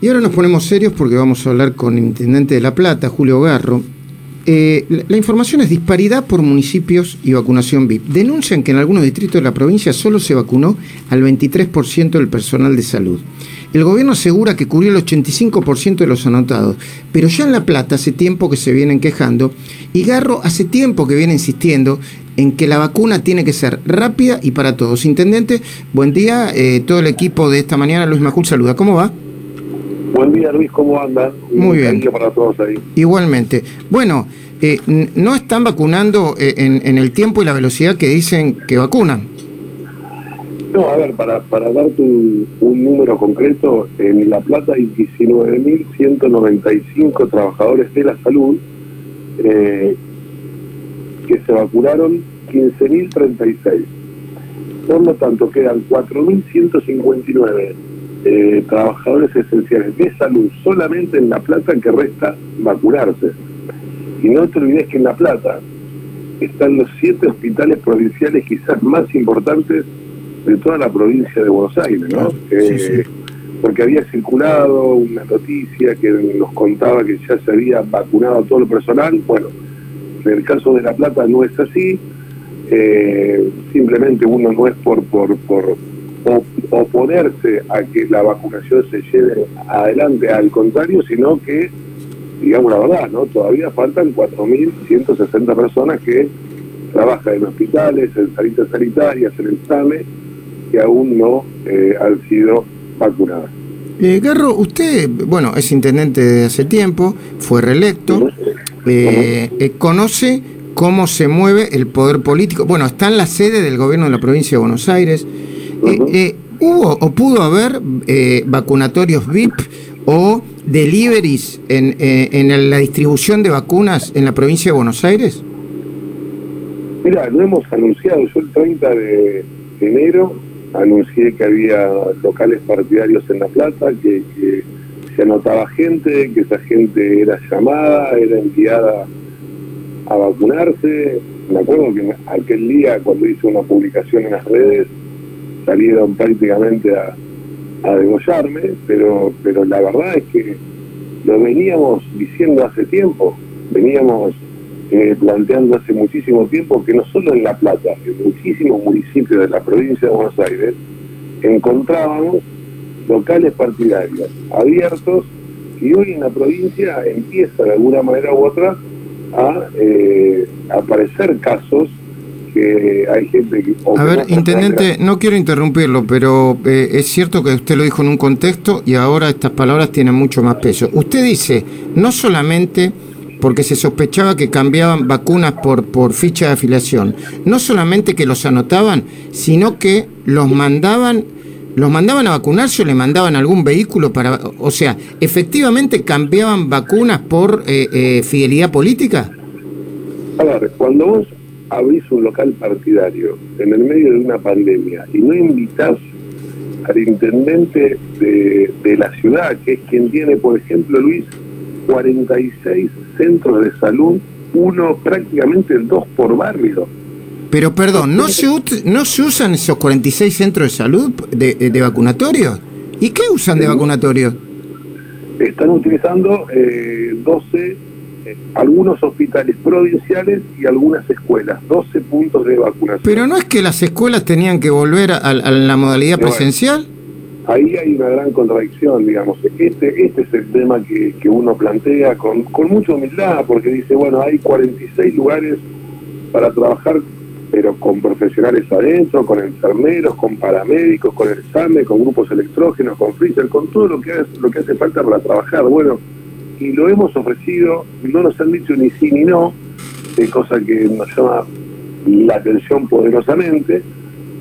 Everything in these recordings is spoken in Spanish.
Y ahora nos ponemos serios porque vamos a hablar con el intendente de La Plata, Julio Garro. Eh, la, información es disparidad por municipios y vacunación VIP. Denuncian que en algunos distritos de la provincia solo se vacunó al 23% del personal de salud. El gobierno asegura que cubrió el 85% de los anotados, pero ya en La Plata hace tiempo que se vienen quejando y Garro hace tiempo que viene insistiendo en que la vacuna tiene que ser rápida y para todos. Intendente, buen día. eh, todo el equipo de esta mañana, Luis Majul, saluda. ¿Cómo va? Buen día Luis, ¿cómo anda? Muy bien. para todos ahí. Igualmente. Bueno, eh, no están vacunando eh, en, en el tiempo y la velocidad que dicen que vacunan. No, a ver, para, para darte un, un número concreto, en La Plata hay 19.195 trabajadores de la salud eh, que se vacunaron 15.036. Por lo tanto, quedan 4.159 eh, trabajadores esenciales de salud solamente en La Plata que resta vacunarse. Y no te olvides que en La Plata están los siete hospitales provinciales quizás más importantes de toda la provincia de Buenos Aires, ¿no? Claro, Eh, sí, sí. Porque había circulado una noticia que nos contaba que ya se había vacunado a todo el personal. Bueno, en el caso de La Plata no es así. Eh, simplemente uno no es por, por, por oponerse a que la vacunación se lleve adelante, al contrario, sino que, digamos la verdad, ¿no? Todavía faltan 4.160 personas que trabajan en hospitales, en salitas sanitarias, en el SAME, que aún no eh, han sido vacunadas. Eh, Garro, usted, bueno, es intendente desde hace tiempo, fue reelecto, eh, eh, conoce cómo se mueve el poder político. Bueno, está en la sede del gobierno de la provincia de Buenos Aires. Eh, eh, ¿Hubo o pudo haber eh, vacunatorios VIP o deliveries en, eh, en la distribución de vacunas en la provincia de Buenos Aires? Mira, lo hemos anunciado. Yo el 30 de enero anuncié que había locales partidarios en La Plata, que, que se anotaba gente, que esa gente era llamada, era enviada a vacunarse. Me acuerdo que aquel día, cuando hice una publicación en las redes, salieron prácticamente a, degollarme, pero, pero la verdad es que lo veníamos diciendo hace tiempo, veníamos eh, planteando hace muchísimo tiempo que no solo en La Plata, en muchísimos municipios de la provincia de Buenos Aires, encontrábamos locales partidarios abiertos y hoy en la provincia empieza de alguna manera u otra a eh, aparecer casos hay gente que... A ver, no intendente, no quiero interrumpirlo, pero eh, es cierto que usted lo dijo en un contexto y ahora estas palabras tienen mucho más peso. Usted dice, no solamente porque se sospechaba que cambiaban vacunas por, por ficha de afiliación, no solamente que los anotaban, sino que los mandaban, los mandaban a vacunarse o le mandaban algún vehículo para, o sea, efectivamente cambiaban vacunas por eh, eh, fidelidad política. A ver, cuando vos abrís un local partidario en el medio de una pandemia y no invitas al intendente de, de la ciudad, que es quien tiene, por ejemplo, Luis, 46 centros de salud, uno prácticamente dos por barrio. Pero perdón, ¿no se, ¿no se usan esos 46 centros de salud de, de vacunatorio? ¿Y qué usan de vacunatorio? Están utilizando eh, 12, eh, algunos hospitales provinciales y algunas escuelas, 12 puntos de vacunación. Pero no es que las escuelas tenían que volver a, a la modalidad No, presencial. ahí hay una gran contradicción, digamos. Este, este es el tema que, que uno plantea con, con mucha humildad, porque dice, bueno, hay 46 lugares para trabajar, pero con profesionales adentro, con enfermeros, con paramédicos, con el SAME, con grupos electrógenos, con freezer, con todo lo que, hace, lo que hace falta para trabajar. Bueno, y lo hemos ofrecido, no nos han dicho ni sí ni no, eh, cosa que nos llama la atención poderosamente.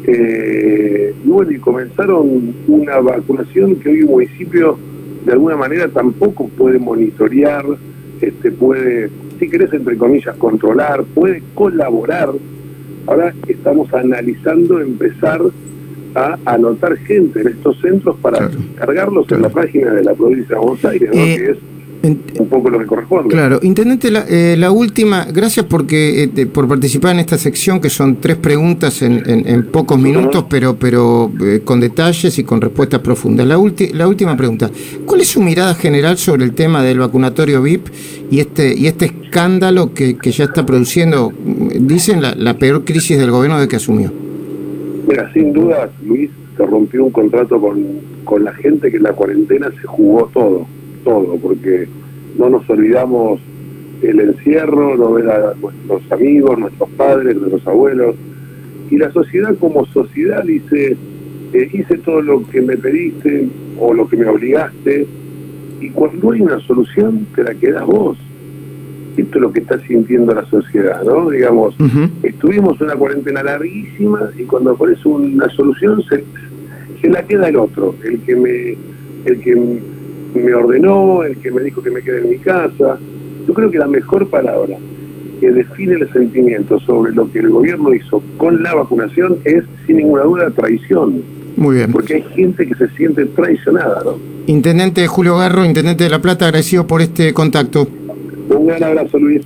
Eh, y bueno, y comenzaron una vacunación que hoy el municipio de alguna manera tampoco puede monitorear, este puede, si querés entre comillas, controlar, puede colaborar. Ahora estamos analizando empezar a anotar gente en estos centros para Claro, cargarlos claro. en la página de la provincia de Buenos Aires, ¿no? Eh, que es un poco lo que corresponde. Claro, Intendente, la, eh, la última, gracias porque eh, por participar en esta sección, que son tres preguntas en, en, pocos minutos, pero, pero eh, con detalles y con respuestas profundas. La, la última pregunta, ¿cuál es su mirada general sobre el tema del vacunatorio VIP y este, y este escándalo que, que ya está produciendo, dicen, la, la peor crisis del gobierno de que asumió? Mira, sin duda, Luis, se rompió un contrato con, con la gente que en la cuarentena se jugó todo todo, porque no nos olvidamos el encierro, no ver a nuestros amigos, nuestros padres, nuestros abuelos. Y la sociedad como sociedad dice, eh, hice todo lo que me pediste o lo que me obligaste, y cuando hay una solución te la quedas vos. Esto es lo que está sintiendo la sociedad, ¿no? Digamos, estuvimos una cuarentena larguísima y cuando aparece una solución se, se la queda el otro, el que me, el que me ordenó, el que me dijo que me quede en mi casa. Yo creo que la mejor palabra que define el sentimiento sobre lo que el gobierno hizo con la vacunación es, sin ninguna duda, traición. Muy bien. Porque hay gente que se siente traicionada, ¿no? Intendente Julio Garro, Intendente de La Plata, agradecido por este contacto. Un gran abrazo, Luis.